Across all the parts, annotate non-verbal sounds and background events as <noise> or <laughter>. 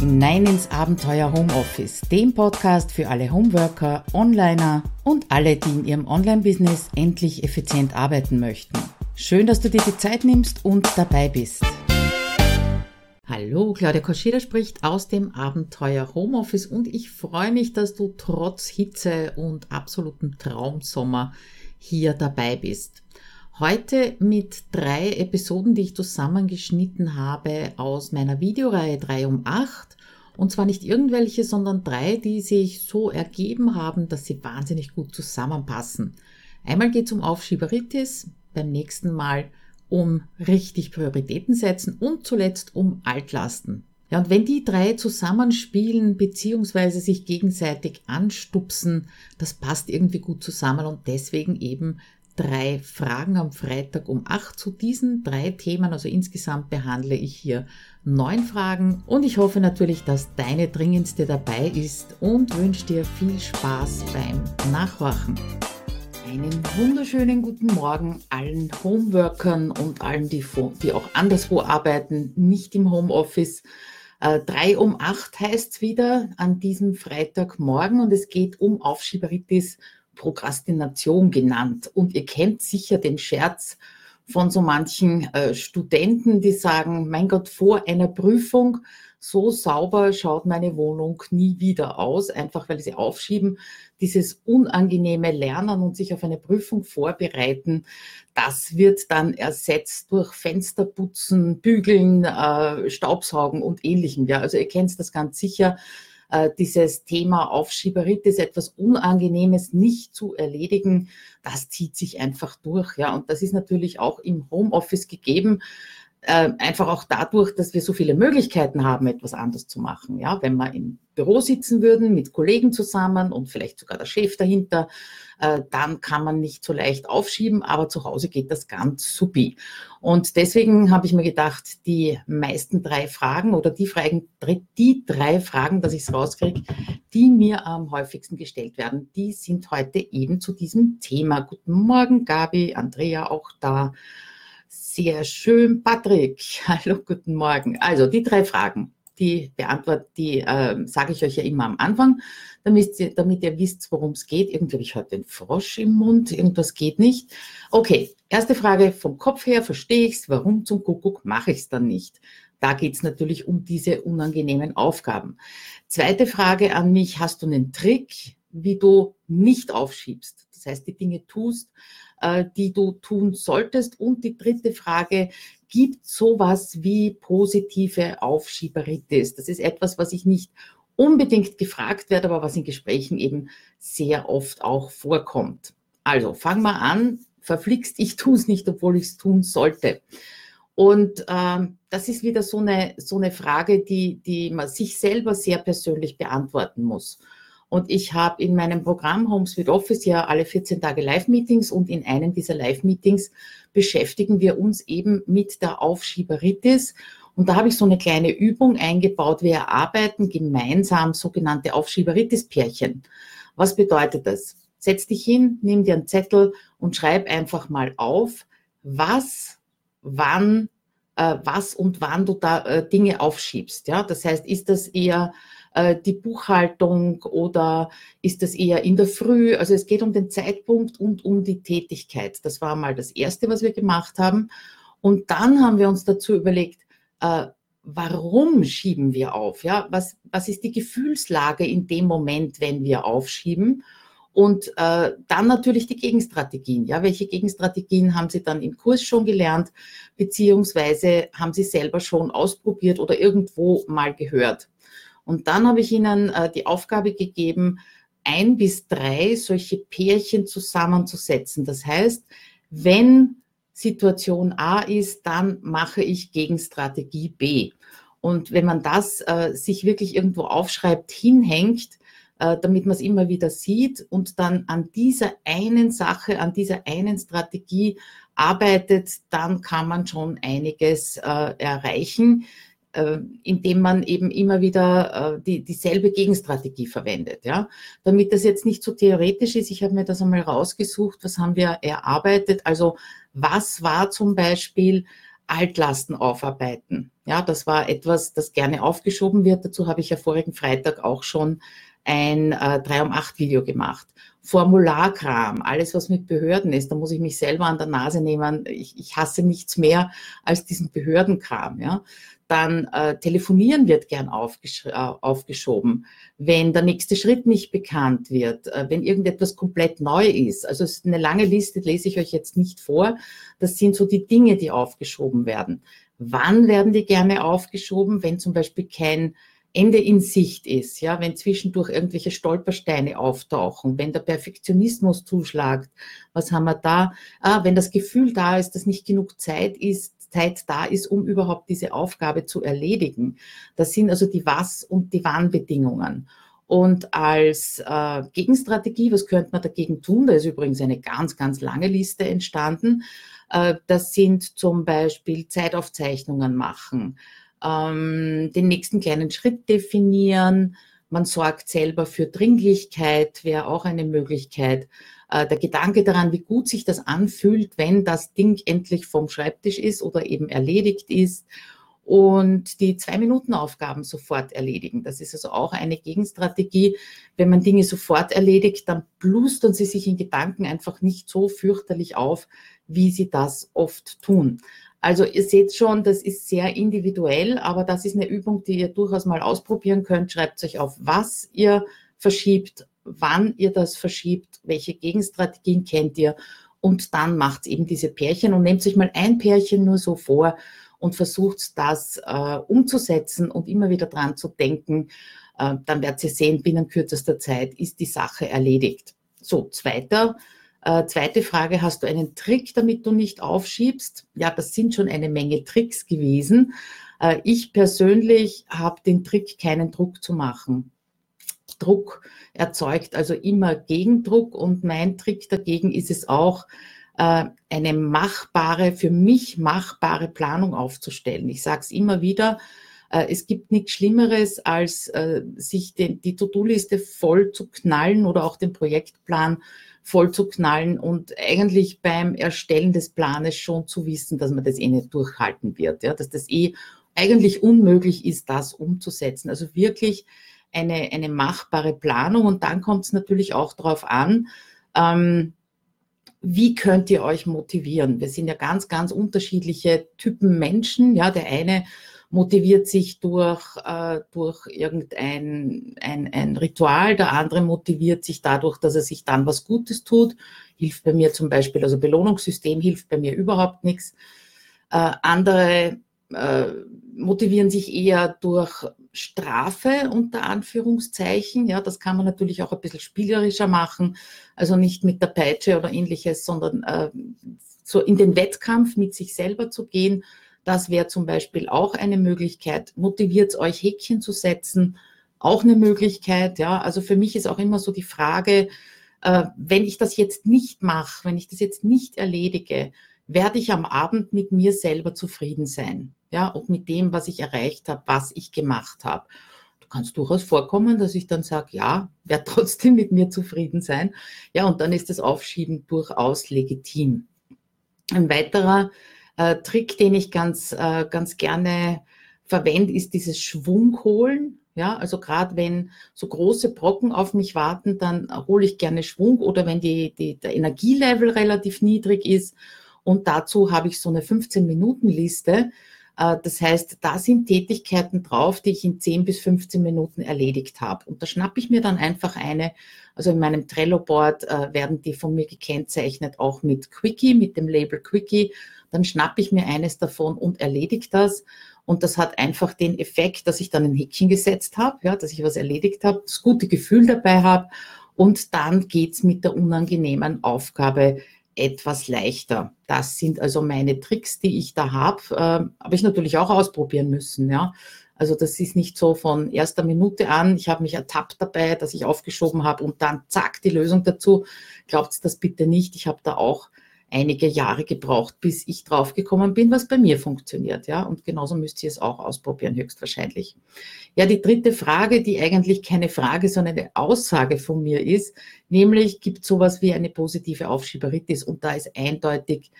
hinein ins Abenteuer Homeoffice, dem Podcast für alle Homeworker, Onliner und alle, die in ihrem Online-Business endlich effizient arbeiten möchten. Schön, dass du dir die Zeit nimmst und dabei bist. Hallo, Claudia Koscheda spricht aus dem Abenteuer Homeoffice und ich freue mich, dass du trotz Hitze und absolutem Traumsommer hier dabei bist. Heute mit drei Episoden, die ich zusammengeschnitten habe aus meiner Videoreihe 3 um 8. Und zwar nicht irgendwelche, sondern drei, die sich so ergeben haben, dass sie wahnsinnig gut zusammenpassen. Einmal geht es um Aufschieberitis, beim nächsten Mal um richtig Prioritäten setzen und zuletzt um Altlasten. Ja, und wenn die drei zusammenspielen beziehungsweise sich gegenseitig anstupsen, das passt irgendwie gut zusammen und deswegen eben drei Fragen am Freitag um acht zu diesen drei Themen. Also insgesamt behandle ich hier neun Fragen und ich hoffe natürlich, dass deine dringendste dabei ist und wünsche dir viel Spaß beim Nachhorchen. Einen wunderschönen guten Morgen allen Homeworkern und allen, die, die auch anderswo arbeiten, nicht im Homeoffice. Äh, drei um acht heißt es wieder an diesem Freitagmorgen und es geht um Aufschieberitis Prokrastination genannt. Und ihr kennt sicher den Scherz von so manchen äh, Studenten, die sagen, mein Gott, vor einer Prüfung, so sauber schaut meine Wohnung nie wieder aus, einfach weil sie aufschieben. Dieses unangenehme Lernen und sich auf eine Prüfung vorbereiten, das wird dann ersetzt durch Fensterputzen, Bügeln, äh, Staubsaugen und ähnlichem. Ja, also ihr kennt das ganz sicher äh, dieses Thema Aufschieberitis, etwas Unangenehmes nicht zu erledigen, das zieht sich einfach durch. Ja, und das ist natürlich auch im Homeoffice gegeben. Äh, einfach auch dadurch, dass wir so viele Möglichkeiten haben, etwas anders zu machen. Ja, wenn wir im Büro sitzen würden mit Kollegen zusammen und vielleicht sogar der Chef dahinter, äh, dann kann man nicht so leicht aufschieben, aber zu Hause geht das ganz supi. Und deswegen habe ich mir gedacht, die meisten drei Fragen oder die Fragen, die drei Fragen, dass ich es rauskriege, die mir am häufigsten gestellt werden, die sind heute eben zu diesem Thema. Guten Morgen, Gabi, Andrea auch da. Sehr schön, Patrick. <laughs> Hallo, guten Morgen. Also die drei Fragen, die beantworte, die äh, sage ich euch ja immer am Anfang, damit ihr, damit ihr wisst, worum es geht. Irgendwie habe ich heute den Frosch im Mund, irgendwas geht nicht. Okay, erste Frage vom Kopf her, verstehe ich es, warum zum Kuckuck mache ich es dann nicht? Da geht es natürlich um diese unangenehmen Aufgaben. Zweite Frage an mich, hast du einen Trick, wie du nicht aufschiebst? Das heißt, die Dinge tust, die du tun solltest. Und die dritte Frage, gibt sowas wie positive Aufschieberitis? Das ist etwas, was ich nicht unbedingt gefragt werde, aber was in Gesprächen eben sehr oft auch vorkommt. Also fang mal an, verflixt, ich tue es nicht, obwohl ich es tun sollte. Und ähm, das ist wieder so eine, so eine Frage, die, die man sich selber sehr persönlich beantworten muss. Und ich habe in meinem Programm Homes with Office ja alle 14 Tage Live-Meetings und in einem dieser Live-Meetings beschäftigen wir uns eben mit der Aufschieberitis. Und da habe ich so eine kleine Übung eingebaut. Wir erarbeiten gemeinsam sogenannte Aufschieberitis-Pärchen. Was bedeutet das? Setz dich hin, nimm dir einen Zettel und schreib einfach mal auf, was, wann, äh, was und wann du da äh, Dinge aufschiebst. Ja, das heißt, ist das eher äh, die Buchhaltung oder ist das eher in der Früh? Also es geht um den Zeitpunkt und um die Tätigkeit. Das war mal das Erste, was wir gemacht haben. Und dann haben wir uns dazu überlegt, äh, warum schieben wir auf? Ja, was, was ist die Gefühlslage in dem Moment, wenn wir aufschieben? Und äh, dann natürlich die Gegenstrategien. Ja, welche Gegenstrategien haben Sie dann im Kurs schon gelernt, beziehungsweise haben Sie selber schon ausprobiert oder irgendwo mal gehört? Und dann habe ich ihnen äh, die Aufgabe gegeben, ein bis drei solche Pärchen zusammenzusetzen. Das heißt, wenn Situation A ist, dann mache ich gegen Strategie B. Und wenn man das äh, sich wirklich irgendwo aufschreibt, hinhängt, äh, damit man es immer wieder sieht und dann an dieser einen Sache, an dieser einen Strategie arbeitet, dann kann man schon einiges äh, erreichen indem man eben immer wieder äh, die, dieselbe Gegenstrategie verwendet. Ja? Damit das jetzt nicht so theoretisch ist, ich habe mir das einmal rausgesucht, was haben wir erarbeitet. Also was war zum Beispiel Altlasten aufarbeiten. Ja, das war etwas, das gerne aufgeschoben wird. Dazu habe ich ja vorigen Freitag auch schon ein äh, 3 um 8 Video gemacht. Formularkram, alles was mit Behörden ist, da muss ich mich selber an der Nase nehmen. Ich, ich hasse nichts mehr als diesen Behördenkram. Ja. Dann äh, telefonieren wird gern aufgesch äh, aufgeschoben, wenn der nächste Schritt nicht bekannt wird, äh, wenn irgendetwas komplett neu ist. Also es ist eine lange Liste, lese ich euch jetzt nicht vor. Das sind so die Dinge, die aufgeschoben werden. Wann werden die gerne aufgeschoben? Wenn zum Beispiel kein Ende in Sicht ist, ja, wenn zwischendurch irgendwelche Stolpersteine auftauchen, wenn der Perfektionismus zuschlagt, was haben wir da? Ah, wenn das Gefühl da ist, dass nicht genug Zeit ist, Zeit da ist, um überhaupt diese Aufgabe zu erledigen. Das sind also die Was- und die Wann-Bedingungen. Und als äh, Gegenstrategie, was könnte man dagegen tun? Da ist übrigens eine ganz, ganz lange Liste entstanden. Äh, das sind zum Beispiel Zeitaufzeichnungen machen, ähm, den nächsten kleinen Schritt definieren. Man sorgt selber für Dringlichkeit, wäre auch eine Möglichkeit. Äh, der Gedanke daran, wie gut sich das anfühlt, wenn das Ding endlich vom Schreibtisch ist oder eben erledigt ist. Und die Zwei-Minuten-Aufgaben sofort erledigen. Das ist also auch eine Gegenstrategie. Wenn man Dinge sofort erledigt, dann blustern sie sich in Gedanken einfach nicht so fürchterlich auf, wie sie das oft tun. Also ihr seht schon, das ist sehr individuell, aber das ist eine Übung, die ihr durchaus mal ausprobieren könnt. Schreibt euch auf, was ihr verschiebt, wann ihr das verschiebt, welche Gegenstrategien kennt ihr und dann macht eben diese Pärchen und nehmt sich mal ein Pärchen nur so vor und versucht das äh, umzusetzen und immer wieder dran zu denken. Äh, dann werdet ihr sehen, binnen kürzester Zeit ist die Sache erledigt. So, zweiter äh, zweite Frage, hast du einen Trick, damit du nicht aufschiebst? Ja, das sind schon eine Menge Tricks gewesen. Äh, ich persönlich habe den Trick, keinen Druck zu machen. Druck erzeugt also immer Gegendruck und mein Trick dagegen ist es auch, äh, eine machbare, für mich machbare Planung aufzustellen. Ich sage es immer wieder, äh, es gibt nichts Schlimmeres, als äh, sich den, die To-Do-Liste voll zu knallen oder auch den Projektplan voll zu knallen und eigentlich beim Erstellen des Planes schon zu wissen, dass man das eh nicht durchhalten wird, ja, dass das eh eigentlich unmöglich ist, das umzusetzen. Also wirklich eine, eine machbare Planung und dann kommt es natürlich auch darauf an, ähm, wie könnt ihr euch motivieren? Wir sind ja ganz, ganz unterschiedliche Typen Menschen. Ja, der eine motiviert sich durch, äh, durch irgendein ein, ein Ritual, der andere motiviert sich dadurch, dass er sich dann was Gutes tut. Hilft bei mir zum Beispiel, also Belohnungssystem hilft bei mir überhaupt nichts. Äh, andere äh, motivieren sich eher durch Strafe unter Anführungszeichen. Ja, das kann man natürlich auch ein bisschen spielerischer machen, also nicht mit der Peitsche oder ähnliches, sondern äh, so in den Wettkampf mit sich selber zu gehen das wäre zum Beispiel auch eine Möglichkeit. Motiviert euch, Häkchen zu setzen, auch eine Möglichkeit. Ja, also für mich ist auch immer so die Frage, äh, wenn ich das jetzt nicht mache, wenn ich das jetzt nicht erledige, werde ich am Abend mit mir selber zufrieden sein. Ja, und mit dem, was ich erreicht habe, was ich gemacht habe. Du kannst durchaus vorkommen, dass ich dann sage, ja, werde <laughs> trotzdem mit mir zufrieden sein. Ja, und dann ist das Aufschieben durchaus legitim. Ein weiterer äh, Trick, den ich ganz, äh, ganz gerne verwende, ist dieses Schwung Ja, also gerade wenn so große Brocken auf mich warten, dann hole ich gerne Schwung oder wenn die, die, der Energielevel relativ niedrig ist. Und dazu habe ich so eine 15-Minuten-Liste. Äh, das heißt, da sind Tätigkeiten drauf, die ich in 10 bis 15 Minuten erledigt habe. Und da schnappe ich mir dann einfach eine. Also in meinem Trello-Board äh, werden die von mir gekennzeichnet, auch mit Quickie, mit dem Label Quickie dann schnappe ich mir eines davon und erledige das. Und das hat einfach den Effekt, dass ich dann ein Häkchen gesetzt habe, ja, dass ich was erledigt habe, das gute Gefühl dabei habe und dann geht's mit der unangenehmen Aufgabe etwas leichter. Das sind also meine Tricks, die ich da habe. Äh, habe ich natürlich auch ausprobieren müssen. Ja. Also das ist nicht so von erster Minute an, ich habe mich ertappt dabei, dass ich aufgeschoben habe und dann zack die Lösung dazu. Glaubt das bitte nicht. Ich habe da auch einige Jahre gebraucht, bis ich draufgekommen bin, was bei mir funktioniert. Ja, und genauso müsst ihr es auch ausprobieren, höchstwahrscheinlich. Ja, die dritte Frage, die eigentlich keine Frage, sondern eine Aussage von mir ist, nämlich gibt sowas wie eine positive Aufschieberitis und da ist eindeutig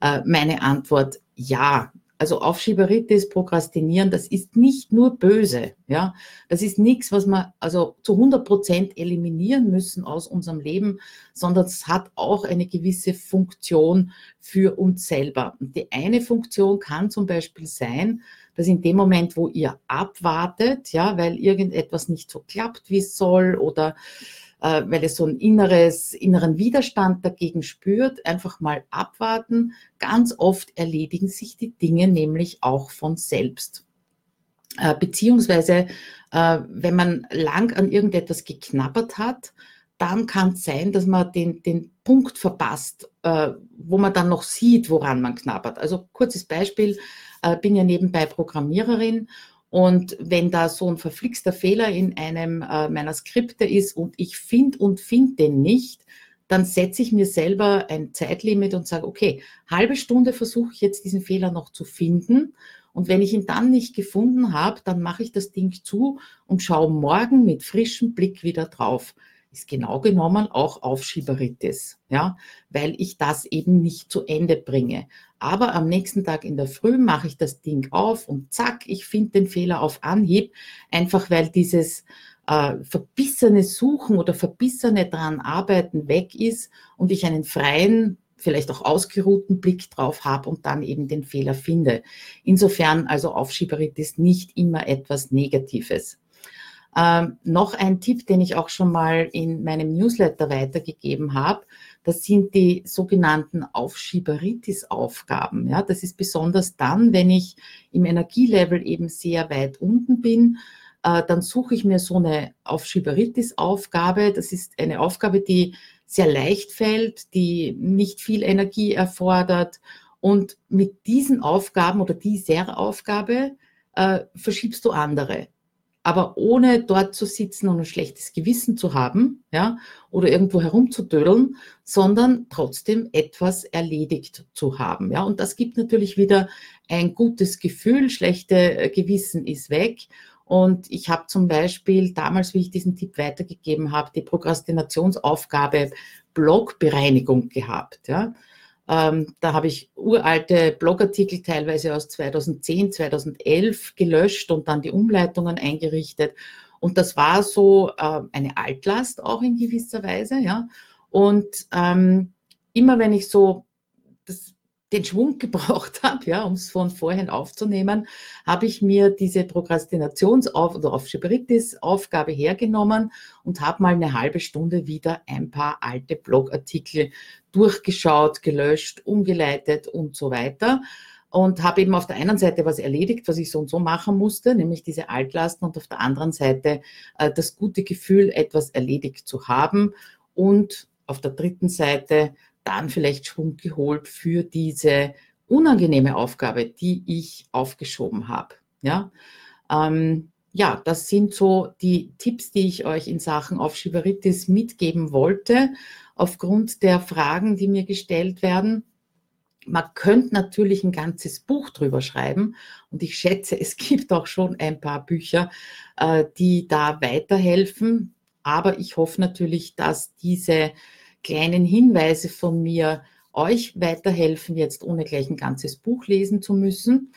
äh, meine Antwort ja. Also Aufschieberitis, Prokrastinieren, das ist nicht nur böse, ja. Das ist nichts, was wir also zu 100 Prozent eliminieren müssen aus unserem Leben, sondern es hat auch eine gewisse Funktion für uns selber. Und die eine Funktion kann zum Beispiel sein, dass in dem Moment, wo ihr abwartet, ja, weil irgendetwas nicht so klappt, wie es soll oder äh, weil es so ein inneres, inneren Widerstand dagegen spürt, einfach mal abwarten. Ganz oft erledigen sich die Dinge nämlich auch von selbst. Äh, beziehungsweise, äh, wenn man lang an irgendetwas geknabbert hat, dann kann es sein, dass man den, den Punkt verpasst, äh, wo man dann noch sieht, woran man knabbert. Also kurzes Beispiel, äh, bin ja nebenbei Programmiererin und wenn da so ein verflixter Fehler in einem äh, meiner Skripte ist und ich finde und finde den nicht, dann setze ich mir selber ein Zeitlimit und sage, okay, halbe Stunde versuche ich jetzt diesen Fehler noch zu finden. Und wenn ich ihn dann nicht gefunden habe, dann mache ich das Ding zu und schaue morgen mit frischem Blick wieder drauf ist genau genommen auch Aufschieberitis, ja, weil ich das eben nicht zu Ende bringe. Aber am nächsten Tag in der Früh mache ich das Ding auf und zack, ich finde den Fehler auf Anhieb, einfach weil dieses äh, verbissene Suchen oder verbissene dran arbeiten weg ist und ich einen freien vielleicht auch ausgeruhten Blick drauf habe und dann eben den Fehler finde. Insofern also Aufschieberitis nicht immer etwas Negatives. Ähm, noch ein Tipp, den ich auch schon mal in meinem Newsletter weitergegeben habe, das sind die sogenannten Aufschieberitis-Aufgaben. Ja, das ist besonders dann, wenn ich im Energielevel eben sehr weit unten bin, äh, dann suche ich mir so eine Aufschieberitis-Aufgabe. Das ist eine Aufgabe, die sehr leicht fällt, die nicht viel Energie erfordert. Und mit diesen Aufgaben oder dieser Aufgabe äh, verschiebst du andere aber ohne dort zu sitzen und ein schlechtes Gewissen zu haben, ja, oder irgendwo herumzudödeln, sondern trotzdem etwas erledigt zu haben, ja. Und das gibt natürlich wieder ein gutes Gefühl, schlechte äh, Gewissen ist weg. Und ich habe zum Beispiel damals, wie ich diesen Tipp weitergegeben habe, die Prokrastinationsaufgabe Blogbereinigung gehabt, ja. Ähm, da habe ich uralte Blogartikel teilweise aus 2010, 2011 gelöscht und dann die Umleitungen eingerichtet. Und das war so äh, eine Altlast auch in gewisser Weise, ja. Und ähm, immer wenn ich so das den Schwung <laughs> gebraucht habe, ja, um es von vorhin aufzunehmen, habe ich mir diese Prokrastinationsauf- oder Aufschieberitis-Aufgabe hergenommen und habe mal eine halbe Stunde wieder ein paar alte Blogartikel durchgeschaut, gelöscht, umgeleitet und so weiter. Und habe eben auf der einen Seite was erledigt, was ich so und so machen musste, nämlich diese Altlasten und auf der anderen Seite äh, das gute Gefühl, etwas erledigt zu haben und auf der dritten Seite dann vielleicht Schwung geholt für diese unangenehme Aufgabe, die ich aufgeschoben habe. Ja, ähm, ja, das sind so die Tipps, die ich euch in Sachen Aufschieberitis mitgeben wollte, aufgrund der Fragen, die mir gestellt werden. Man könnte natürlich ein ganzes Buch drüber schreiben und ich schätze, es <laughs> gibt auch schon ein paar Bücher, äh, die da weiterhelfen. Aber ich hoffe natürlich, dass diese kleinen Hinweise von mir euch weiterhelfen, jetzt ohne gleich ein ganzes Buch lesen zu müssen.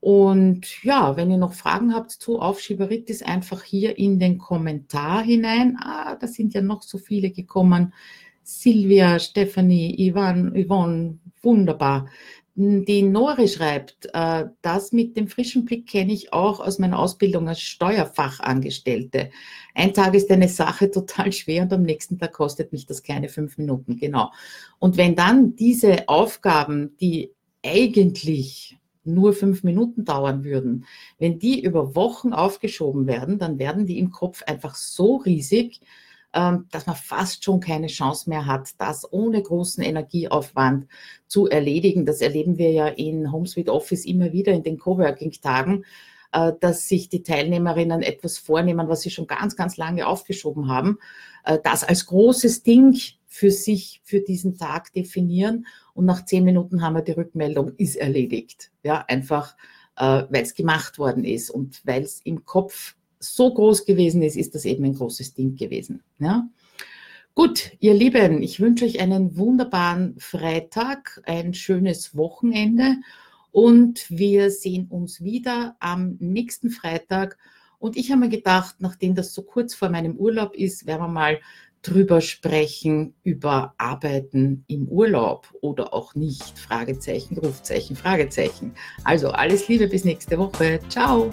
Und ja, wenn ihr noch Fragen habt zu Aufschieberitis, einfach hier in den Kommentar hinein. Ah, da sind ja noch so viele gekommen. Silvia, Stephanie, Ivan, Yvonne, wunderbar. Die Nore schreibt, äh, das mit dem frischen Blick kenne ich auch aus meiner Ausbildung als Steuerfachangestellte. Ein Tag ist eine Sache <laughs> total schwer und am nächsten Tag kostet mich das keine fünf Minuten, genau. Und wenn dann diese Aufgaben, die eigentlich nur fünf Minuten dauern würden, wenn die über Wochen aufgeschoben werden, dann werden die im Kopf einfach so riesig, dass man fast schon keine Chance mehr hat, das ohne großen Energieaufwand zu erledigen. Das erleben wir ja in HomeSuite Office immer wieder in den Coworking-Tagen, äh, dass sich die Teilnehmerinnen etwas vornehmen, was sie schon ganz, ganz lange aufgeschoben haben, äh, das als großes Ding für sich, für diesen Tag definieren und nach zehn Minuten haben wir die Rückmeldung, ist erledigt. Ja, einfach, äh, weil es gemacht worden ist und weil es im Kopf so groß gewesen ist, ist das eben ein großes Ding gewesen. Ja? Gut, ihr Lieben, ich wünsche euch einen wunderbaren Freitag, ein schönes Wochenende Und wir sehen uns wieder am nächsten Freitag. Und ich habe mir gedacht, nachdem das so kurz vor meinem Urlaub ist, werden wir mal drüber sprechen, über Arbeiten im Urlaub oder auch nicht. Fragezeichen, Rufzeichen, Fragezeichen. Also alles Liebe bis nächste Woche. Ciao.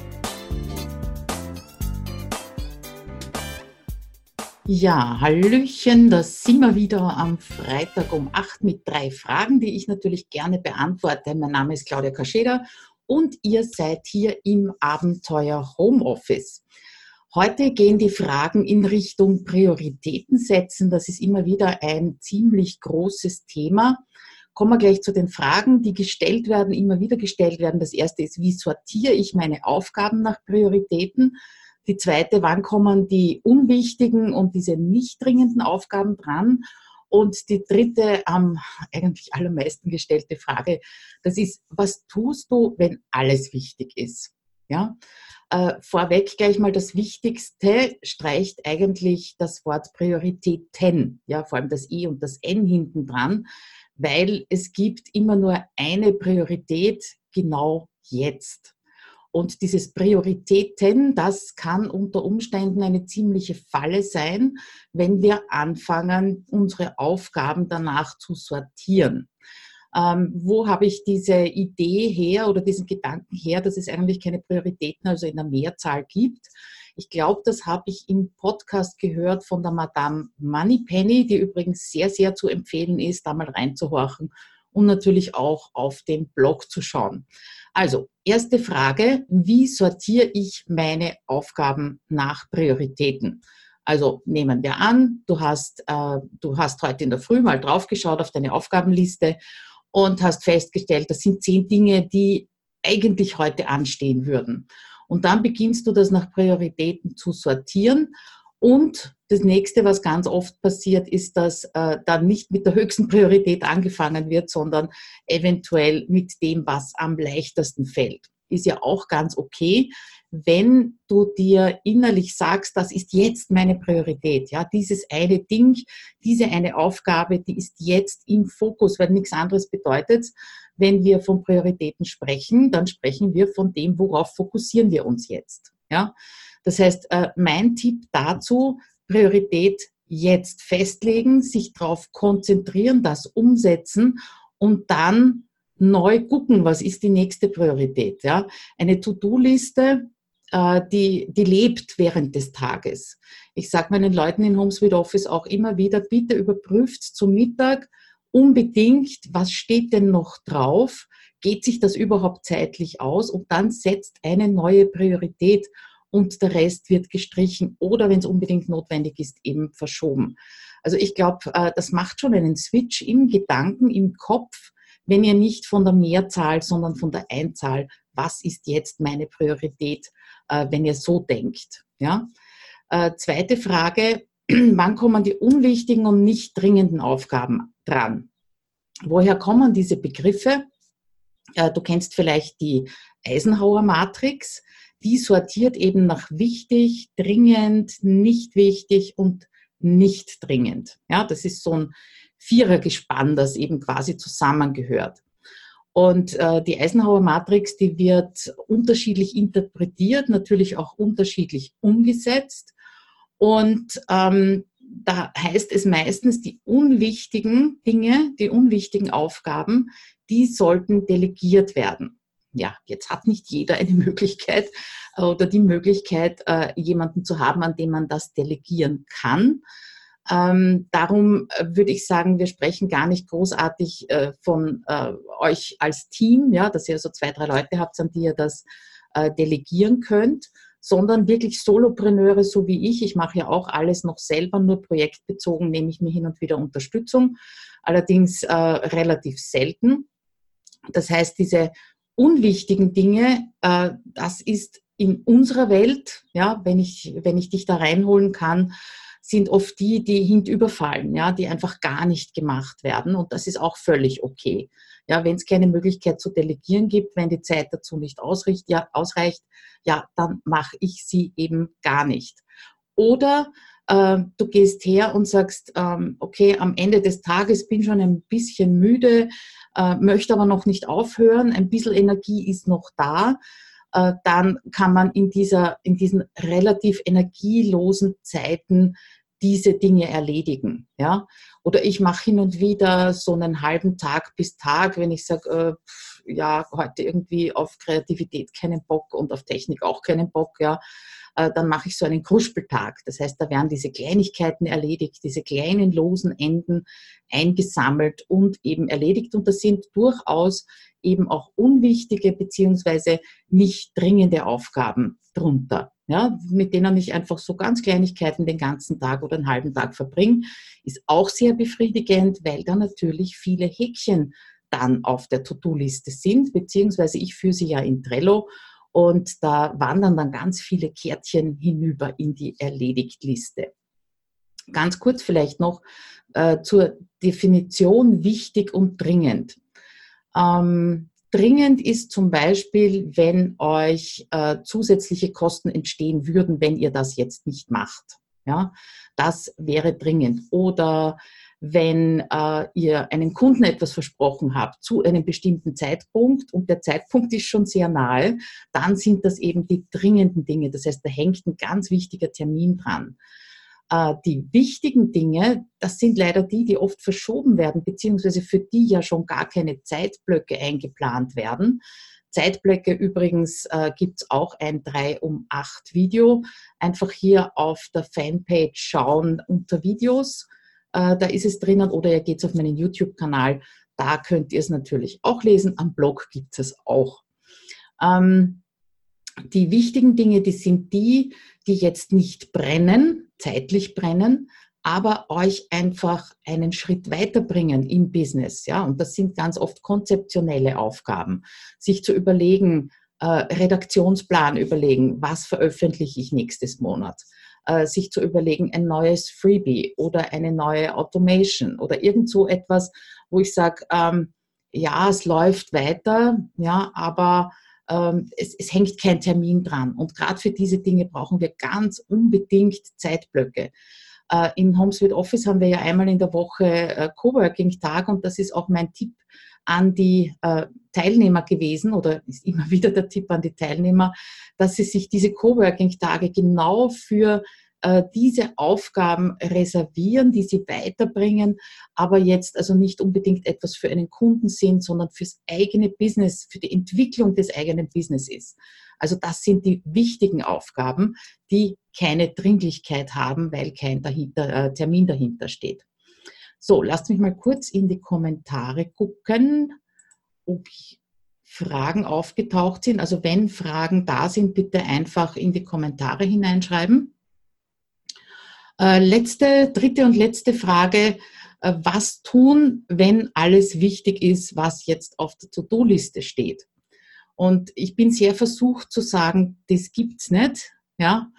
Ja, Hallöchen, da sind wir wieder am Freitag um 8 mit drei Fragen, die ich natürlich gerne beantworte. Mein Name ist Claudia Kascheda und ihr seid hier im Abenteuer Homeoffice. Heute gehen die Fragen in Richtung Prioritäten setzen. Das ist immer wieder ein ziemlich großes Thema. Kommen wir gleich zu den Fragen, die gestellt werden, immer wieder gestellt werden. Das erste ist, wie sortiere ich meine Aufgaben nach Prioritäten? Die zweite, wann kommen die unwichtigen und diese nicht dringenden Aufgaben dran? Und die dritte, am eigentlich allermeisten gestellte Frage, das ist, was tust du, wenn alles wichtig ist? Ja, äh, vorweg gleich mal das Wichtigste streicht eigentlich das Wort Prioritäten, ja, vor allem das I und das N hinten dran, weil es gibt immer nur eine Priorität genau jetzt. Und dieses Prioritäten, das kann unter Umständen eine ziemliche Falle sein, wenn wir anfangen, unsere Aufgaben danach zu sortieren ähm, wo habe ich diese Idee her oder diesen Gedanken her, dass es eigentlich keine Prioritäten, also in der Mehrzahl gibt. Ich glaube, das habe ich im Podcast gehört von der Madame Moneypenny, die übrigens sehr, sehr zu empfehlen ist, da mal reinzuhorchen und natürlich auch auf den Blog zu schauen. Also, erste Frage, wie sortiere ich meine Aufgaben nach Prioritäten? Also nehmen wir an, du hast, äh, du hast heute in der Früh mal draufgeschaut auf deine Aufgabenliste und hast festgestellt, das sind zehn Dinge, die eigentlich heute anstehen würden. Und dann beginnst du das nach Prioritäten zu sortieren. Und das nächste, was ganz oft passiert, ist, dass äh, dann nicht mit der höchsten Priorität angefangen wird, sondern eventuell mit dem, was am leichtesten fällt. Ist ja auch ganz okay wenn du dir innerlich sagst, das ist jetzt meine Priorität, ja, dieses eine Ding, diese eine Aufgabe, die ist jetzt im Fokus, weil nichts anderes bedeutet, wenn wir von Prioritäten sprechen, dann sprechen wir von dem, worauf fokussieren wir uns jetzt, ja. Das heißt, äh, mein Tipp dazu, Priorität jetzt festlegen, sich darauf konzentrieren, das umsetzen und dann neu gucken, was ist die nächste Priorität. Ja? Eine To-Do-Liste äh, die, die lebt während des Tages. Ich sage meinen Leuten in Home Sweet Office auch immer wieder, bitte überprüft zum Mittag unbedingt, was steht denn noch drauf? Geht sich das überhaupt zeitlich aus? Und dann setzt eine neue Priorität und der Rest wird gestrichen oder, wenn es unbedingt notwendig ist, eben verschoben. Also ich glaube, äh, das macht schon einen Switch im Gedanken, im Kopf, wenn ihr nicht von der Mehrzahl, sondern von der Einzahl, was ist jetzt meine Priorität, äh, wenn ihr so denkt. Ja? Äh, zweite Frage, <clears throat> wann kommen die unwichtigen und nicht dringenden Aufgaben dran? Woher kommen diese Begriffe? Du kennst vielleicht die Eisenhower Matrix. Die sortiert eben nach wichtig, dringend, nicht wichtig und nicht dringend. Ja, das ist so ein Vierergespann, das eben quasi zusammengehört. Und äh, die Eisenhower Matrix, die wird unterschiedlich interpretiert, natürlich auch unterschiedlich umgesetzt. Und ähm, da heißt es meistens, die unwichtigen Dinge, die unwichtigen Aufgaben, die sollten delegiert werden. Ja, jetzt hat nicht jeder eine <laughs> Möglichkeit oder die Möglichkeit, äh, jemanden zu haben, an dem man das delegieren kann. Ähm, darum äh, würde ich sagen, wir sprechen gar nicht großartig äh, von äh, euch als Team, ja, dass ihr so zwei, drei Leute habt, an die ihr das äh, delegieren könnt, sondern wirklich Solopreneure, so wie ich. Ich mache ja auch alles noch selber, nur projektbezogen nehme ich mir hin und wieder Unterstützung, allerdings äh, relativ selten. Das heißt, diese unwichtigen Dinge, äh, das ist in unserer Welt, ja, wenn ich, wenn ich dich da reinholen kann, sind oft die, die hintüberfallen, ja, die einfach gar nicht gemacht werden. Und das ist auch völlig okay. Ja, wenn es keine Möglichkeit zu delegieren gibt, wenn die Zeit dazu nicht ausreicht, ja, ausreicht, ja dann mache ich sie eben gar nicht. Oder äh, du gehst her und sagst, ähm, okay, am Ende des Tages bin schon ein bisschen müde, äh, möchte aber noch nicht aufhören, ein bisschen Energie ist noch da, äh, dann kann man in, dieser, in diesen relativ energielosen Zeiten diese Dinge erledigen. Ja? Oder ich mache hin und wieder so einen halben Tag bis Tag, wenn ich sage, äh, ja, heute irgendwie auf Kreativität keinen Bock und auf Technik auch keinen Bock, ja, dann mache ich so einen Kruspeltag. Das heißt, da werden diese Kleinigkeiten erledigt, diese kleinen losen Enden eingesammelt und eben erledigt. Und das sind durchaus eben auch unwichtige beziehungsweise nicht dringende Aufgaben drunter. Ja, mit denen ich einfach so ganz Kleinigkeiten den ganzen Tag oder einen halben Tag verbringe, ist auch sehr befriedigend, weil da natürlich viele Häkchen dann auf der To-Do-Liste sind, beziehungsweise ich führe sie ja in Trello und da wandern dann ganz viele Kärtchen hinüber in die Erledigt-Liste. Ganz kurz vielleicht noch äh, zur Definition wichtig und dringend. Ähm, dringend ist zum Beispiel, wenn euch äh, zusätzliche Kosten entstehen würden, wenn ihr das jetzt nicht macht. Ja, das wäre dringend. Oder wenn äh, ihr einem Kunden etwas versprochen habt zu einem bestimmten Zeitpunkt und der Zeitpunkt ist schon sehr nahe, dann sind das eben die dringenden Dinge. Das heißt, da hängt ein ganz wichtiger Termin dran. Äh, die wichtigen Dinge, das sind leider die, die oft verschoben werden, beziehungsweise für die ja schon gar keine Zeitblöcke eingeplant werden. Zeitblöcke übrigens äh, gibt es auch ein 3 um 8 Video. Einfach hier auf der Fanpage schauen unter Videos. Äh, da ist es drinnen oder ihr geht auf meinen YouTube-Kanal. Da könnt ihr es natürlich auch lesen. Am Blog gibt es auch. Ähm, die wichtigen Dinge, die sind die, die jetzt nicht brennen, zeitlich brennen, aber euch einfach einen Schritt weiterbringen im Business. Ja? Und das sind ganz oft konzeptionelle Aufgaben. Sich zu überlegen, äh, Redaktionsplan überlegen, was veröffentliche ich nächstes Monat. Äh, sich zu überlegen, ein neues Freebie oder eine neue Automation oder irgend so etwas, wo ich sage, ähm, ja, es läuft weiter, ja, aber ähm, es, es hängt kein Termin dran. Und gerade für diese Dinge brauchen wir ganz unbedingt Zeitblöcke. Äh, in HomeSuite Office haben wir ja einmal in der Woche äh, Coworking-Tag und das ist auch mein Tipp an die äh, Teilnehmer gewesen oder ist immer <laughs> wieder der Tipp an die Teilnehmer, dass sie sich diese Coworking-Tage genau für äh, diese Aufgaben reservieren, die sie weiterbringen, aber jetzt also nicht unbedingt etwas für einen Kunden sind, sondern fürs eigene Business, für die Entwicklung des eigenen Businesses. Also das sind die wichtigen Aufgaben, die keine Dringlichkeit haben, weil kein dahinter, äh, Termin dahinter steht. So, lasst mich mal kurz in die Kommentare gucken, ob Fragen aufgetaucht sind. Also wenn Fragen da sind, bitte einfach in die Kommentare hineinschreiben. Äh, letzte, dritte und letzte Frage. Äh, was tun, wenn alles wichtig ist, was jetzt auf der To-Do-Liste steht? Und ich bin sehr versucht zu sagen, das gibt's nicht. Ja,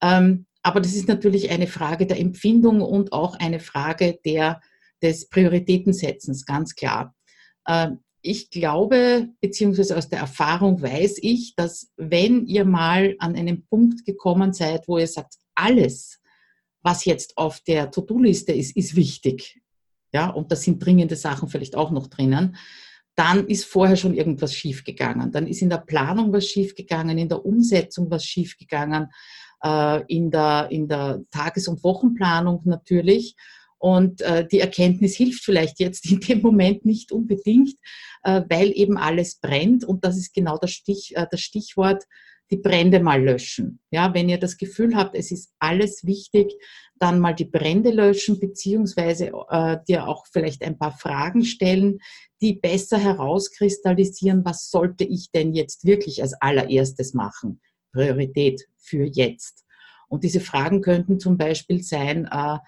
ähm, aber das ist natürlich eine Frage der Empfindung und auch eine Frage der, des Prioritätensetzens, ganz klar. Ähm, ich glaube, beziehungsweise aus der Erfahrung weiß ich, dass wenn ihr mal an einen Punkt gekommen seid, wo ihr sagt, alles, was jetzt auf der To-Do-Liste ist, ist wichtig. Ja, und da sind dringende Sachen vielleicht auch noch drinnen. Dann ist vorher schon irgendwas schiefgegangen. Dann ist in der Planung was schiefgegangen, in der Umsetzung was schiefgegangen, äh, in, der, in der Tages- und Wochenplanung natürlich. Und äh, die Erkenntnis hilft vielleicht jetzt in dem Moment nicht unbedingt, äh, weil eben alles brennt. Und das ist genau das, Stich, äh, das Stichwort die Brände mal löschen. Ja, wenn ihr das Gefühl habt, es ist alles wichtig, dann mal die Brände löschen, beziehungsweise äh, dir auch vielleicht ein paar Fragen stellen, die besser herauskristallisieren, was sollte ich denn jetzt wirklich als allererstes machen? Priorität für jetzt. Und diese Fragen könnten zum Beispiel sein, äh,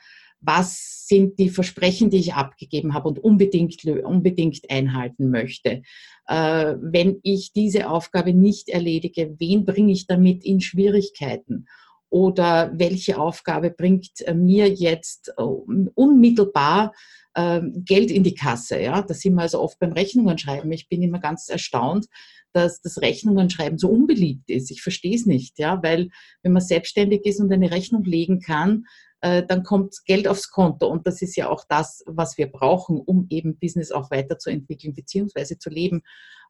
was sind die Versprechen, die ich abgegeben habe und unbedingt, unbedingt einhalten möchte. Äh, wenn ich diese Aufgabe nicht erledige, wen bringe ich damit in Schwierigkeiten? Oder welche Aufgabe bringt äh, mir jetzt unmittelbar Geld in die Kasse? Ja, da sind wir also oft beim Rechnungen schreiben. Ich bin immer ganz erstaunt, dass das Rechnungen schreiben so unbeliebt ist. Ich verstehe es nicht, ja, weil wenn man selbstständig ist und eine Rechnung legen kann, äh, dann kommt Geld aufs Konto. Und das ist ja auch das, was wir brauchen, um eben Business auch weiterzuentwickeln beziehungsweise zu leben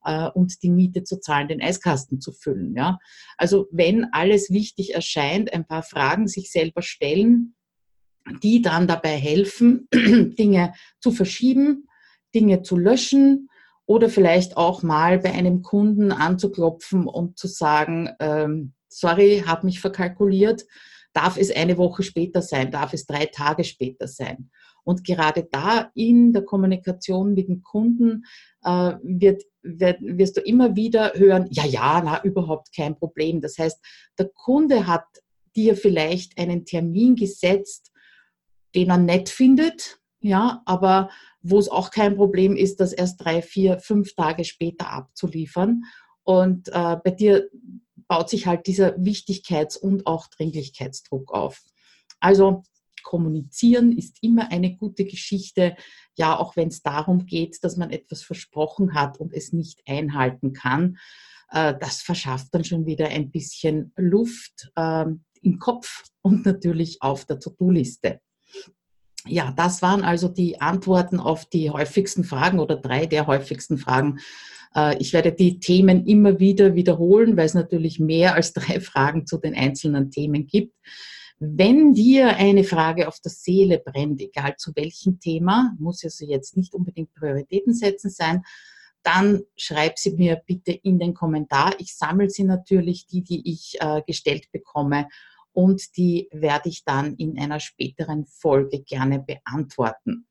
äh, und die Miete zu zahlen, den Eiskasten zu füllen. Ja? Also wenn alles wichtig erscheint, ein paar Fragen sich selber stellen, die dann dabei helfen, <clears throat> Dinge zu verschieben, Dinge zu löschen oder vielleicht auch mal bei einem Kunden anzuklopfen und zu sagen, ähm, sorry, habe mich verkalkuliert, darf es eine Woche später sein, darf es drei Tage später sein. Und gerade da in der Kommunikation mit dem Kunden äh, wird, wird, wirst du immer wieder hören, ja, ja, na, überhaupt kein Problem. Das heißt, der Kunde hat dir vielleicht einen Termin gesetzt, den er nett findet, ja, aber wo es auch kein Problem ist, das erst drei, vier, fünf Tage später abzuliefern. Und äh, bei dir baut sich halt dieser Wichtigkeits- und auch Dringlichkeitsdruck auf. Also kommunizieren ist immer eine gute Geschichte, ja, auch wenn es darum geht, dass man etwas versprochen hat und es nicht einhalten kann. Äh, das verschafft dann schon wieder ein bisschen Luft äh, im Kopf und natürlich auf der To-Do-Liste. Ja, das waren also die Antworten auf die häufigsten Fragen oder drei der häufigsten Fragen. Äh, ich werde die Themen immer wieder wiederholen, weil es natürlich mehr als drei <laughs> Fragen zu den einzelnen Themen gibt. Wenn dir eine Frage auf der Seele brennt, egal zu welchem Thema, muss also jetzt nicht unbedingt Prioritäten setzen sein, dann schreib sie mir bitte in den Kommentar. Ich sammle sie natürlich, die, die ich äh, gestellt bekomme und die werde ich dann in einer späteren Folge gerne beantworten.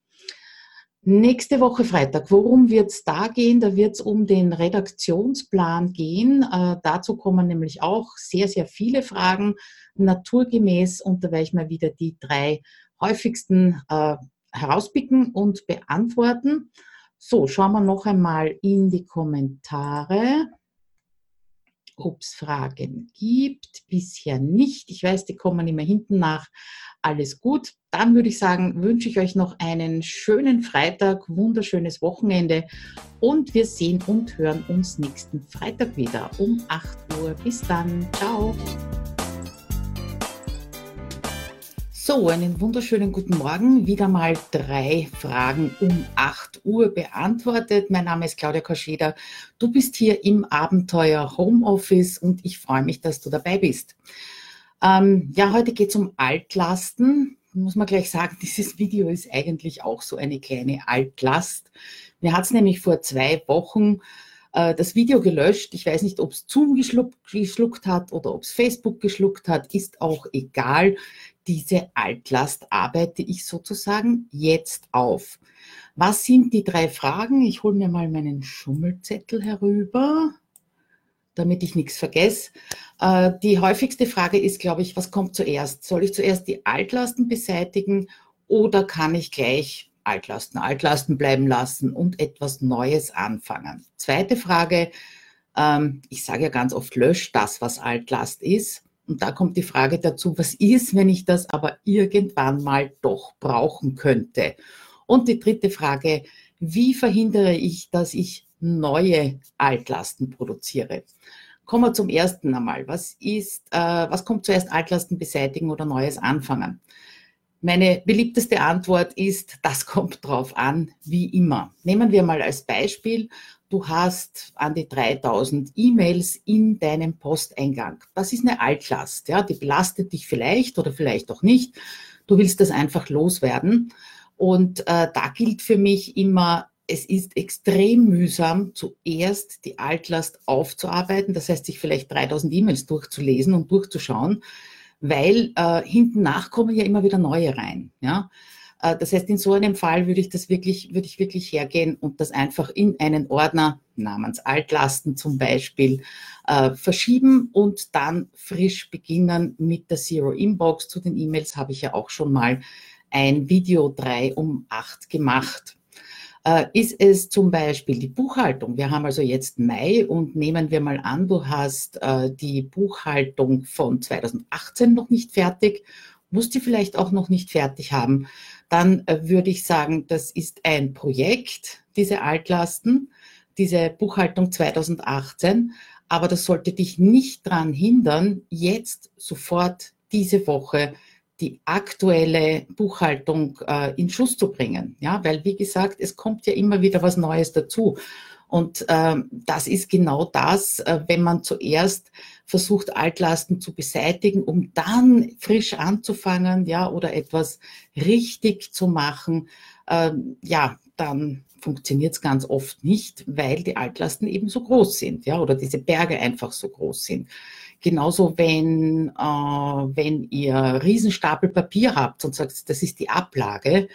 Nächste Woche Freitag, worum wird es da gehen? Da wird es um den Redaktionsplan gehen. Äh, dazu kommen nämlich auch sehr, sehr viele Fragen naturgemäß und da werde ich mal wieder die drei häufigsten äh, herauspicken und beantworten. So, schauen wir noch einmal in die Kommentare ob es Fragen gibt. Bisher nicht. Ich weiß, die kommen immer hinten nach. Alles gut. Dann würde ich sagen, wünsche ich euch noch einen schönen Freitag, wunderschönes Wochenende und wir sehen und hören uns nächsten Freitag wieder um 8 Uhr. Bis dann. Ciao. So, einen wunderschönen guten Morgen. Wieder mal drei Fragen um 8 Uhr beantwortet. Mein Name ist Claudia Koscheder. Du bist hier im Abenteuer Homeoffice und ich freue mich, dass du dabei bist. Ähm, ja, heute geht es um Altlasten. Muss man gleich sagen, <laughs> dieses Video ist eigentlich auch so eine kleine Altlast. Mir hat es nämlich vor zwei Wochen äh, das Video gelöscht. Ich weiß nicht, ob es Zoom geschluckt, geschluckt hat oder ob es Facebook geschluckt hat, ist auch egal diese Altlast arbeite ich sozusagen jetzt auf. Was sind die drei Fragen? Ich hole mir mal meinen Schummelzettel herüber, damit ich nichts vergesse. Äh, die häufigste Frage ist, glaube ich, was kommt zuerst? Soll ich zuerst die Altlasten beseitigen oder kann ich gleich Altlasten, Altlasten bleiben lassen und etwas Neues anfangen? Zweite Frage, ähm, ich sage ja ganz oft, löscht das, was Altlast ist. Und da kommt die Frage dazu, was ist, wenn ich das aber irgendwann mal doch brauchen könnte? Und die dritte Frage, wie verhindere ich, dass ich neue Altlasten produziere? Kommen wir zum ersten einmal. Was ist, äh, was kommt zuerst Altlasten beseitigen oder Neues anfangen? Meine beliebteste Antwort ist, das kommt drauf an, wie immer. Nehmen wir mal als Beispiel, du hast an die 3000 E-Mails in deinem Posteingang. Das ist eine Altlast, ja, die belastet dich vielleicht oder vielleicht auch nicht. Du willst das einfach loswerden. Und äh, da gilt für mich immer, es ist extrem mühsam, zuerst die Altlast aufzuarbeiten, das heißt, sich vielleicht 3000 E-Mails durchzulesen und durchzuschauen, weil äh, hinten nach kommen ja immer wieder neue rein. Ja? Äh, das heißt, in so einem Fall würde ich das wirklich, würde ich wirklich hergehen und das einfach in einen Ordner namens Altlasten zum Beispiel äh, verschieben und dann frisch beginnen mit der Zero Inbox. Zu den E-Mails habe ich ja auch schon mal ein Video 3 um 8 gemacht. Äh, ist es zum Beispiel die Buchhaltung? Wir haben also jetzt Mai und nehmen wir mal an, du hast äh, die Buchhaltung von 2018 noch nicht fertig, musst die vielleicht auch noch nicht fertig haben dann äh, würde ich sagen, das ist ein Projekt, diese Altlasten, diese Buchhaltung 2018. Aber das sollte dich nicht daran hindern, jetzt sofort diese Woche die aktuelle Buchhaltung äh, in Schuss zu bringen. Ja, weil wie gesagt, es kommt ja immer wieder was Neues dazu. Und ähm, das ist genau das, äh, wenn man zuerst versucht, Altlasten zu beseitigen, um dann frisch anzufangen, ja, oder etwas richtig zu machen, ähm, ja, dann funktioniert es ganz oft nicht, weil die Altlasten eben so groß sind, ja, oder diese Berge einfach so groß sind. Genauso, wenn, äh, wenn ihr Riesenstapel Papier habt und sagt, das ist die Ablage,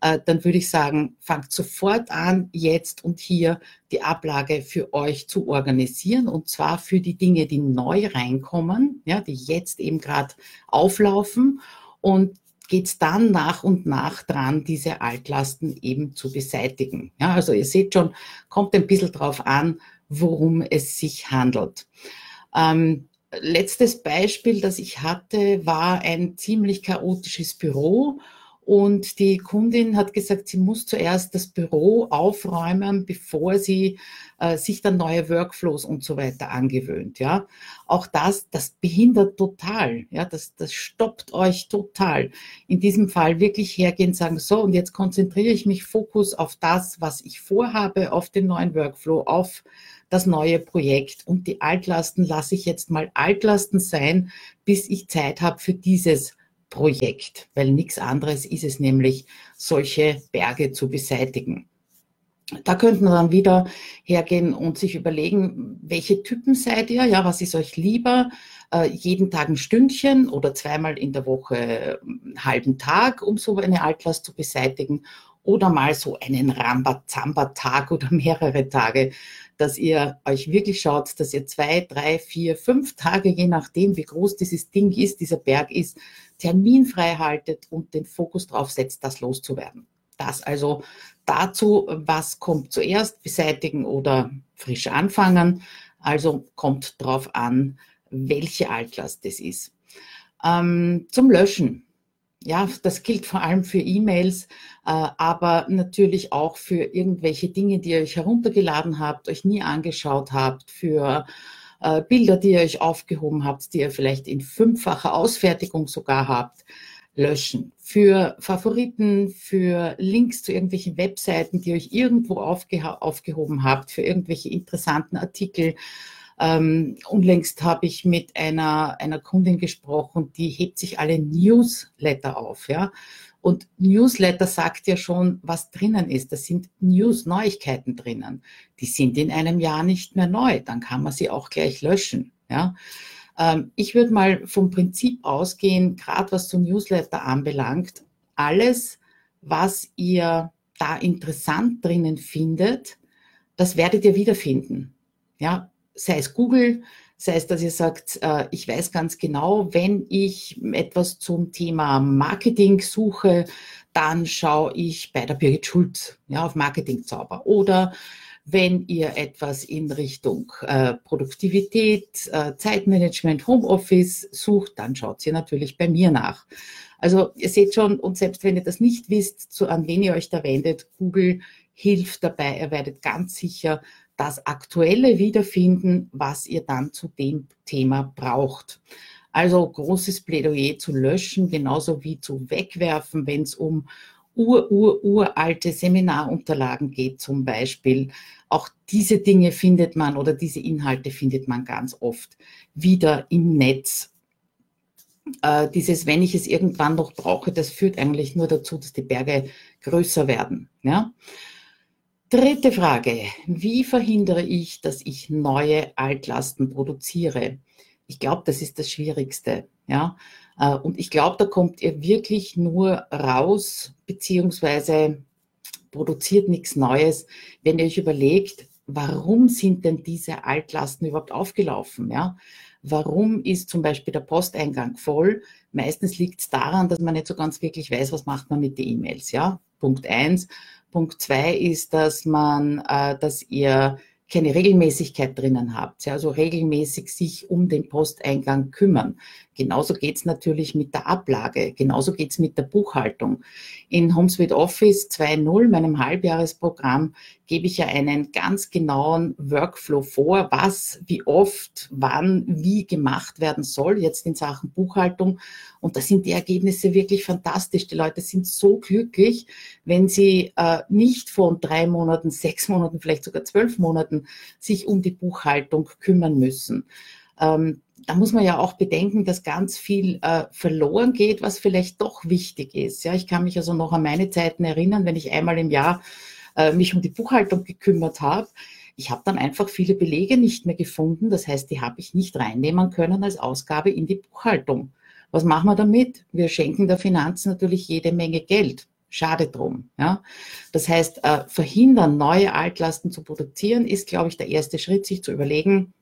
äh, dann würde ich sagen, fangt sofort an, jetzt und hier die Ablage für euch zu organisieren und zwar für die Dinge, die neu reinkommen, ja, die jetzt eben gerade auflaufen und geht dann nach und nach dran, diese Altlasten eben zu beseitigen. Ja, also ihr seht schon, kommt ein bisschen drauf an, worum es sich handelt. Ähm, letztes Beispiel, das ich hatte, war ein ziemlich chaotisches Büro und die Kundin hat gesagt, sie muss zuerst das Büro aufräumen, bevor sie äh, sich dann neue Workflows und so weiter angewöhnt. Ja, auch das, das behindert total. Ja, das, das stoppt euch total. In diesem Fall wirklich hergehen, sagen so und jetzt konzentriere ich mich Fokus auf das, was ich vorhabe, auf den neuen Workflow, auf das neue Projekt und die Altlasten lasse ich jetzt mal Altlasten sein, bis ich Zeit habe für dieses Projekt, weil nichts anderes ist es nämlich, solche Berge zu beseitigen. Da könnten wir dann wieder hergehen und sich überlegen, welche Typen seid ihr? Ja, was ist euch lieber? Äh, jeden Tag ein Stündchen oder zweimal in der Woche einen halben Tag, um so eine Altlast zu beseitigen oder mal so einen Rambazamba-Tag oder mehrere Tage, dass ihr euch wirklich schaut, dass ihr zwei, drei, vier, fünf Tage, je nachdem, wie groß dieses Ding ist, dieser Berg ist, terminfrei haltet und den Fokus drauf setzt, das loszuwerden. Das also dazu, was kommt zuerst, beseitigen oder frisch anfangen. Also kommt drauf an, welche Altlast das ist. Ähm, zum Löschen. Ja, das gilt vor allem für E-Mails, äh, aber natürlich auch für irgendwelche Dinge, die ihr euch heruntergeladen habt, euch nie angeschaut habt, für äh, Bilder, die ihr euch aufgehoben habt, die ihr vielleicht in fünffacher Ausfertigung sogar habt, löschen. Für Favoriten, für Links zu irgendwelchen Webseiten, die ihr euch irgendwo aufge aufgehoben habt, für irgendwelche interessanten Artikel. Ähm, unlängst habe ich mit einer, einer Kundin gesprochen, die hebt sich alle Newsletter auf, ja. Und Newsletter sagt ja schon, was drinnen ist. Da sind News-Neuigkeiten drinnen. Die sind in einem Jahr nicht mehr neu. Dann kann man sie auch gleich löschen. Ja. Ähm, ich würde mal vom Prinzip ausgehen, gerade was so Newsletter anbelangt, alles, was ihr da interessant drinnen findet, das werdet ihr wiederfinden. Ja, sei es Google, Sei es, dass ihr sagt, äh, ich weiß ganz genau, wenn ich etwas zum Thema Marketing suche, dann schaue ich bei der Birgit Schulz ja, auf Marketingzauber. Oder wenn ihr etwas in Richtung äh, Produktivität, äh, Zeitmanagement, Homeoffice sucht, dann schaut ihr natürlich bei mir nach. Also ihr seht schon, und selbst wenn ihr das nicht wisst, zu, an wen ihr euch da wendet, Google hilft dabei. Ihr werdet ganz sicher das Aktuelle wiederfinden, was ihr dann zu dem Thema braucht. Also großes Plädoyer zu löschen, genauso wie zu wegwerfen, wenn es um ur, ur, uralte Seminarunterlagen geht zum Beispiel. Auch diese Dinge findet man oder diese Inhalte findet man ganz oft wieder im Netz. Äh, dieses, wenn ich es irgendwann noch brauche, das führt eigentlich nur dazu, dass die Berge größer werden. Ja? Dritte Frage. Wie verhindere ich, dass ich neue Altlasten produziere? Ich glaube, das ist das Schwierigste. Ja? Äh, und ich glaube, da kommt ihr wirklich nur raus, beziehungsweise produziert nichts Neues, wenn ihr euch überlegt, warum sind denn diese Altlasten überhaupt aufgelaufen? Ja? Warum ist zum Beispiel der Posteingang voll? Meistens liegt es daran, dass man nicht so ganz wirklich weiß, was macht man mit den E-Mails. Ja? Punkt eins. Punkt zwei ist, dass man, äh, dass ihr keine Regelmäßigkeit drinnen habt, ja, also regelmäßig sich um den Posteingang kümmern. Genauso geht's natürlich mit der Ablage, genauso geht's mit der Buchhaltung. In HomeSuite Office 2.0, meinem Halbjahresprogramm, gebe ich ja einen ganz genauen Workflow vor, was, wie oft, wann, wie gemacht werden soll, jetzt in Sachen Buchhaltung. Und da sind die Ergebnisse wirklich fantastisch. Die Leute sind so glücklich, wenn sie äh, nicht von drei Monaten, <laughs> sechs Monaten, vielleicht sogar zwölf Monaten sich um die Buchhaltung kümmern müssen. Ähm, da muss man ja auch bedenken, dass ganz viel äh, verloren geht, was vielleicht doch wichtig ist. Ja, ich kann mich also noch an meine Zeiten erinnern, wenn ich einmal im Jahr äh, mich um die Buchhaltung gekümmert habe. Ich habe dann einfach viele Belege nicht mehr gefunden. Das heißt, die habe ich nicht reinnehmen können als Ausgabe in die Buchhaltung. Was machen wir damit? Wir schenken der Finanz natürlich jede Menge Geld. Schade drum. Ja? Das heißt, äh, verhindern, neue Altlasten zu produzieren, ist, glaube ich, der erste Schritt, sich zu überlegen,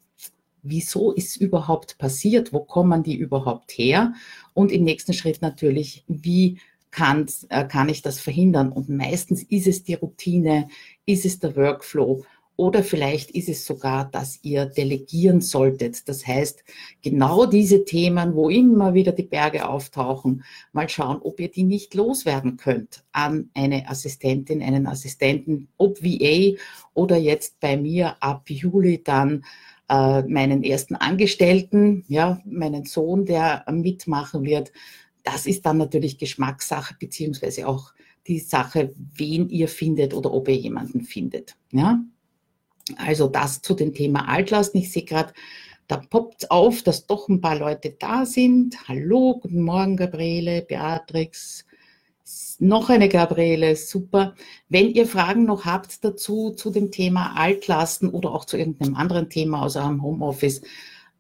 wieso ist überhaupt passiert, wo kommen die überhaupt her und im nächsten Schritt natürlich, wie kann, äh, kann ich das verhindern? Und meistens ist es die Routine, ist es der Workflow oder vielleicht ist es sogar, dass ihr delegieren solltet. Das heißt, genau diese Themen, wo immer wieder die Berge auftauchen, mal schauen, ob ihr die nicht loswerden könnt an eine Assistentin, einen Assistenten, ob VA oder jetzt bei mir ab Juli dann äh, meinen ersten Angestellten, ja, meinen Sohn, der mitmachen wird. Das ist dann natürlich Geschmackssache, beziehungsweise auch die Sache, wen ihr findet oder ob ihr jemanden findet. Ja? Also das zu dem Thema Altlasten. Ich sehe gerade, da poppt auf, dass doch ein paar Leute da sind. Hallo, guten Morgen, Gabriele, Beatrix, noch eine Gabriele, super. Wenn ihr Fragen noch habt dazu, zu dem Thema Altlasten oder auch zu irgendeinem anderen Thema aus eurem Homeoffice,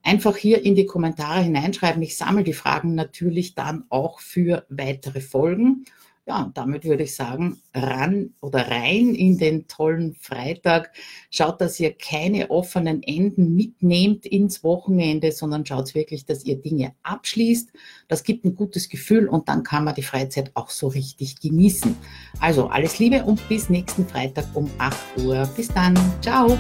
einfach hier in die Kommentare hineinschreiben. Ich sammle die Fragen natürlich dann auch für weitere Folgen. Ja, und damit würde ich sagen, ran oder rein in den tollen Freitag. Schaut, dass ihr keine offenen Enden mitnehmt ins Wochenende, sondern schaut wirklich, dass ihr Dinge abschließt. Das gibt ein gutes Gefühl und dann kann man die Freizeit auch so richtig genießen. Also alles Liebe und bis nächsten Freitag um 8 Uhr. Bis dann. Ciao.